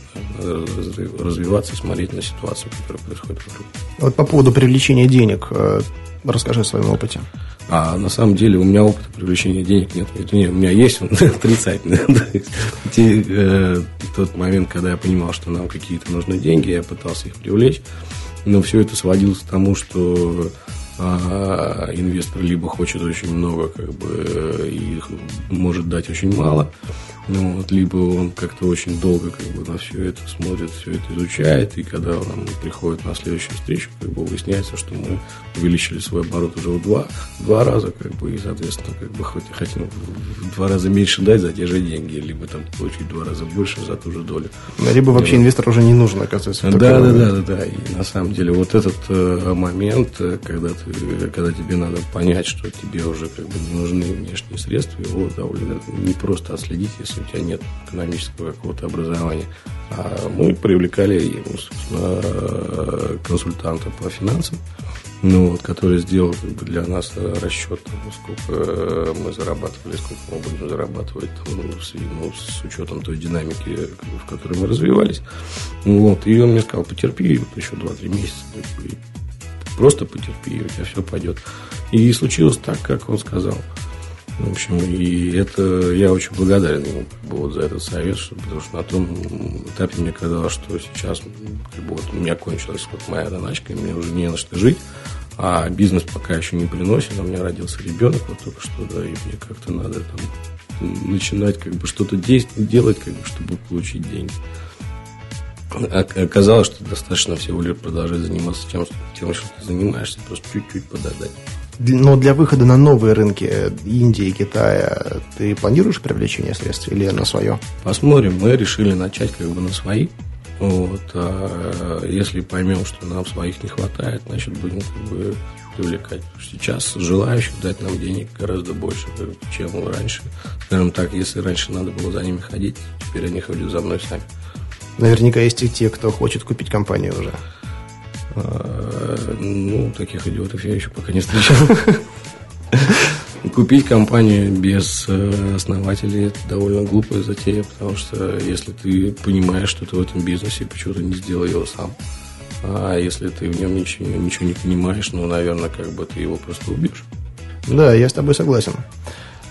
развиваться, смотреть на ситуацию, которая происходит вокруг. Вот по поводу привлечения денег, э, расскажи о своем опыте. А на самом деле у меня опыта привлечения денег нет. Это не, у меня есть он отрицательный. Э, тот момент, когда я понимал, что нам какие-то нужны деньги, я пытался их привлечь. Но все это сводилось к тому, что а, инвестор либо хочет очень много, как бы, и может дать очень мало, ну, вот, либо он как-то очень долго как бы, на все это смотрит, все это изучает, и когда он приходит на следующую встречу, как бы выясняется, что мы увеличили свой оборот уже в два, два раза, как бы, и, соответственно, как бы хоть хотим в два раза меньше дать за те же деньги, либо там получить в два раза больше за ту же долю. Либо вообще и, инвестор уже не нужен, оказывается. Да, да, да, да, да. И на самом деле вот этот э, момент, э, когда, ты, когда тебе надо понять, что тебе уже как бы не нужны внешние средства, его довольно не просто отследить, если у тебя нет экономического какого-то образования. А мы привлекали ну, консультанта по финансам, ну, вот, который сделал как бы, для нас расчет, сколько мы зарабатывали, сколько мы будем зарабатывать ну, с, ну, с учетом той динамики, в которой мы развивались. Вот, и он мне сказал, потерпи вот еще 2-3 месяца, просто потерпи, у тебя все пойдет. И случилось так, как он сказал. В общем, и это я очень благодарен ему как вот, за этот совет, потому что на том этапе мне казалось, что сейчас как бы, вот, у меня кончилась вот моя доначка, и мне уже не на что жить, а бизнес пока еще не приносит, а у меня родился ребенок вот только что, да, и мне как-то надо там начинать как бы что-то действовать, делать, как бы, чтобы получить деньги. Оказалось, что достаточно всего лишь продолжать заниматься тем, тем, что ты занимаешься, просто чуть-чуть подождать. Но для выхода на новые рынки Индии, Китая, ты планируешь привлечение средств или на свое? Посмотрим. Мы решили начать как бы на свои. Вот. А если поймем, что нам своих не хватает, значит, будем как бы привлекать. Сейчас желающих дать нам денег гораздо больше, чем раньше. Скажем так, если раньше надо было за ними ходить, теперь они ходят за мной сами. Наверняка есть и те, кто хочет купить компанию уже. А, ну, таких идиотов я еще пока не встречал. Купить компанию без э, основателей – это довольно глупая затея, потому что если ты понимаешь, что ты в этом бизнесе, почему ты не сделал его сам. А если ты в нем ничего, ничего не понимаешь, ну, наверное, как бы ты его просто убьешь. Да, я с тобой согласен.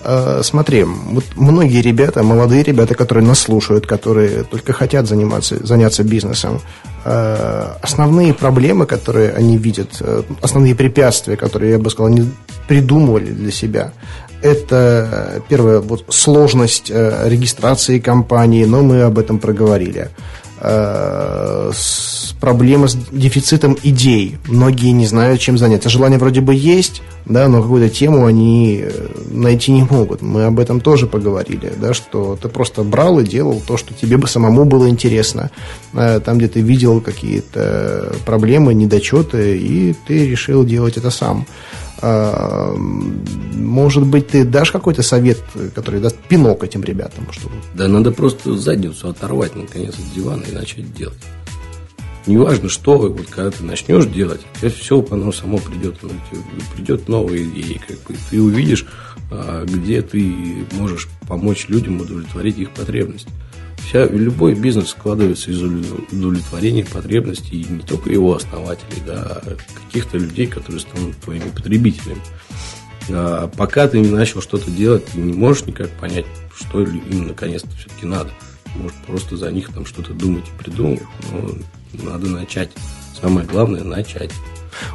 Э, смотри, вот многие ребята, молодые ребята, которые нас слушают, которые только хотят заниматься, заняться бизнесом, э, основные проблемы, которые они видят, э, основные препятствия, которые, я бы сказал, они придумывали для себя, это, первое, вот, сложность регистрации компании, но мы об этом проговорили. Э, проблема с дефицитом идей. Многие не знают, чем заняться. Желание вроде бы есть, да, но какую-то тему они э, найти не могут. Мы об этом тоже поговорили, да, что ты просто брал и делал то, что тебе бы самому было интересно. Э, там, где ты видел какие-то проблемы, недочеты, и ты решил делать это сам. Э, может быть, ты дашь какой-то совет, который даст пинок этим ребятам? Чтобы... Да надо просто задницу оторвать, наконец, от дивана и начать делать. Неважно, что, вот когда ты начнешь делать, все оно само придет, оно придет новые идеи, как бы ты увидишь, а, где ты можешь помочь людям удовлетворить их потребность. Вся, любой бизнес складывается из удовлетворения потребностей не только его основателей, да, а каких-то людей, которые станут твоими потребителями. А пока ты не начал что-то делать, ты не можешь никак понять, что им наконец-то все-таки надо. Может просто за них там что-то думать и придумывать. Но надо начать. Самое главное – начать.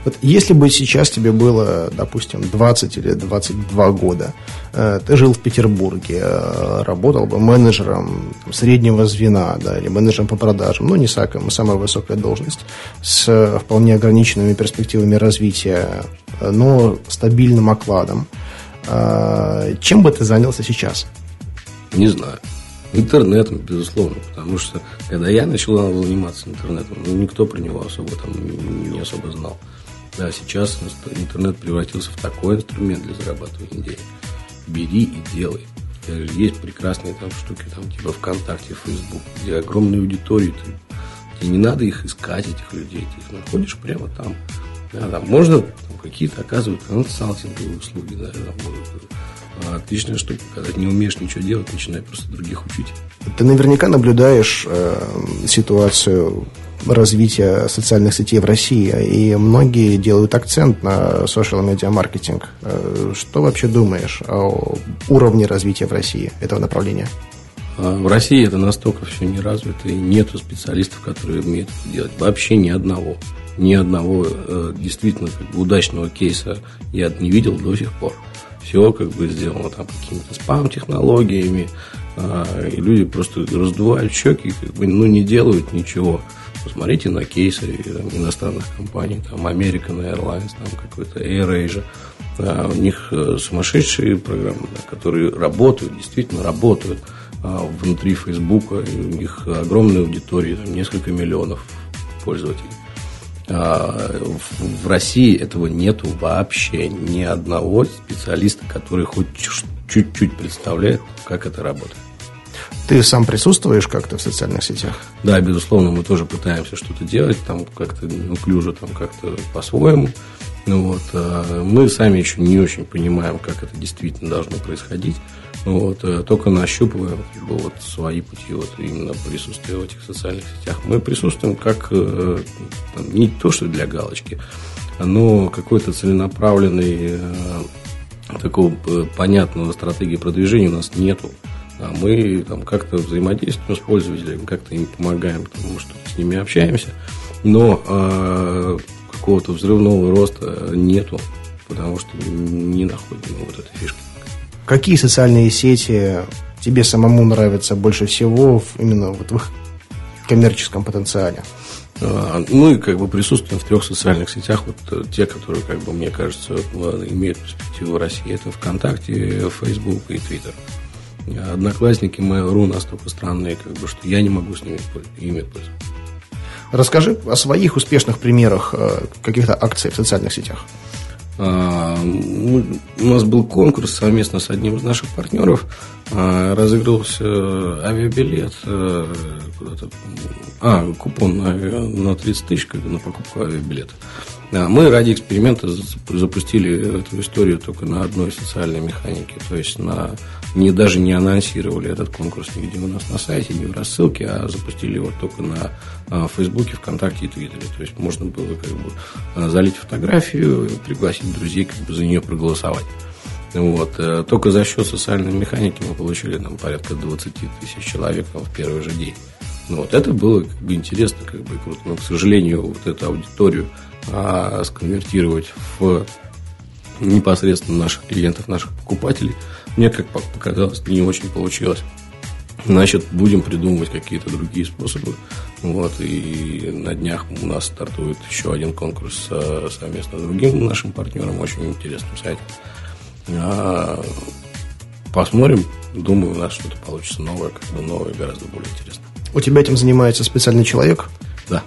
Вот если бы сейчас тебе было, допустим, 20 или 22 года, э, ты жил в Петербурге, э, работал бы менеджером среднего звена, да, или менеджером по продажам, ну, не самая, самая высокая должность, с вполне ограниченными перспективами развития, но стабильным окладом, э, чем бы ты занялся сейчас? Не знаю. Интернетом, безусловно, потому что когда я начал заниматься интернетом, ну, никто про него особо там не особо знал. Да, сейчас интернет превратился в такой инструмент для зарабатывания денег. Бери и делай. Есть прекрасные там штуки, там типа ВКонтакте, Фейсбук, где огромные аудитории. Ты, тебе не надо их искать, этих людей. Ты их находишь прямо там. Да, там можно там, какие-то оказывают консалтинговые услуги, да, там, а, отличная штука, когда не умеешь ничего делать, начинай просто других учить. Ты наверняка наблюдаешь э, ситуацию развития социальных сетей в России, и многие делают акцент на social media маркетинг. Э, что вообще думаешь о уровне развития в России этого направления? А, в России это настолько все не развито, и нету специалистов, которые умеют это делать. Вообще ни одного. Ни одного э, действительно как бы, удачного кейса я не видел до сих пор все как бы сделано там какими-то спам-технологиями, а, и люди просто раздувают щеки, как бы, ну, не делают ничего. Посмотрите на кейсы там, иностранных компаний, там American Airlines, там какой-то AirAsia. А, у них э, сумасшедшие программы, да, которые работают, действительно работают а, внутри Фейсбука, у них огромная аудитория, там, несколько миллионов пользователей. А, в России этого нету вообще ни одного специалиста, который хоть чуть-чуть представляет, как это работает. Ты сам присутствуешь как-то в социальных сетях? Да, безусловно, мы тоже пытаемся что-то делать, там как-то неуклюже, там как-то по-своему. Ну вот, а мы сами еще не очень понимаем, как это действительно должно происходить. Вот, э, только нащупываем как вот, свои пути вот, именно присутствия в этих социальных сетях. Мы присутствуем как э, там, не то, что для галочки, но какой-то целенаправленной э, такого понятного стратегии продвижения у нас нету. А мы там как-то взаимодействуем с пользователями, как-то им помогаем, потому что с ними общаемся, но э, какого-то взрывного роста нету, потому что не находим вот этой фишки. Какие социальные сети тебе самому нравятся больше всего именно вот в их коммерческом потенциале? А, мы как бы присутствуем в трех социальных сетях, вот э, те, которые, как бы, мне кажется, имеют перспективу в России. Это ВКонтакте, Facebook и Twitter. Одноклассники Mail.ru настолько странные, как бы, что я не могу с ними ими пользоваться. Расскажи о своих успешных примерах э, каких-то акций в социальных сетях. А, у нас был конкурс совместно с одним из наших партнеров. А, разыгрывался авиабилет э, куда-то. А, купон на, на 30 тысяч на покупку авиабилета. Мы ради эксперимента запустили эту историю только на одной социальной механике. То есть на не, даже не анонсировали этот конкурс нигде у нас на сайте, не в рассылке, а запустили его только на а, Фейсбуке, ВКонтакте и Твиттере. То есть можно было как бы а, залить фотографию, пригласить друзей, как бы за нее проголосовать. Вот. Э, только за счет социальной механики мы получили там, порядка 20 тысяч человек там, в первый же день. Ну, вот это было как бы интересно, как бы круто. Но, к сожалению, вот эту аудиторию а, сконвертировать в непосредственно наших клиентов, наших покупателей, мне, как показалось, не очень получилось. значит, будем придумывать какие-то другие способы. Вот, и на днях у нас стартует еще один конкурс совместно с другим нашим партнером, очень интересным сайтом. А, посмотрим. Думаю, у нас что-то получится новое, как бы новое, гораздо более интересное. У тебя этим занимается специальный человек? Да.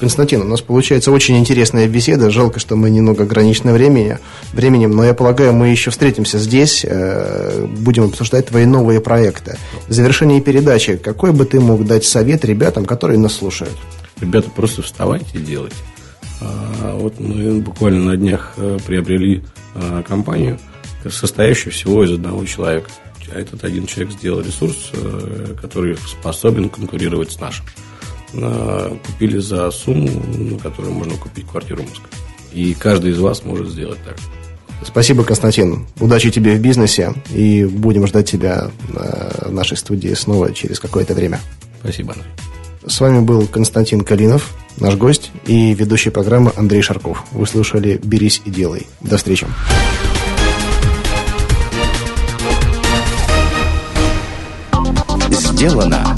Константин, у нас получается очень интересная беседа. Жалко, что мы немного ограничены времени, временем, но я полагаю, мы еще встретимся здесь, э, будем обсуждать твои новые проекты. В завершении передачи, какой бы ты мог дать совет ребятам, которые нас слушают? Ребята, просто вставайте и делайте. А, вот мы буквально на днях э, приобрели а, компанию, состоящую всего из одного человека. А этот один человек сделал ресурс, э, который способен конкурировать с нашим купили за сумму, на которую можно купить квартиру в Москве. И каждый из вас может сделать так. Спасибо, Константин. Удачи тебе в бизнесе. И будем ждать тебя в нашей студии снова через какое-то время. Спасибо, Андрей. С вами был Константин Калинов, наш гость, и ведущий программы Андрей Шарков. Вы слушали «Берись и делай». До встречи. Сделано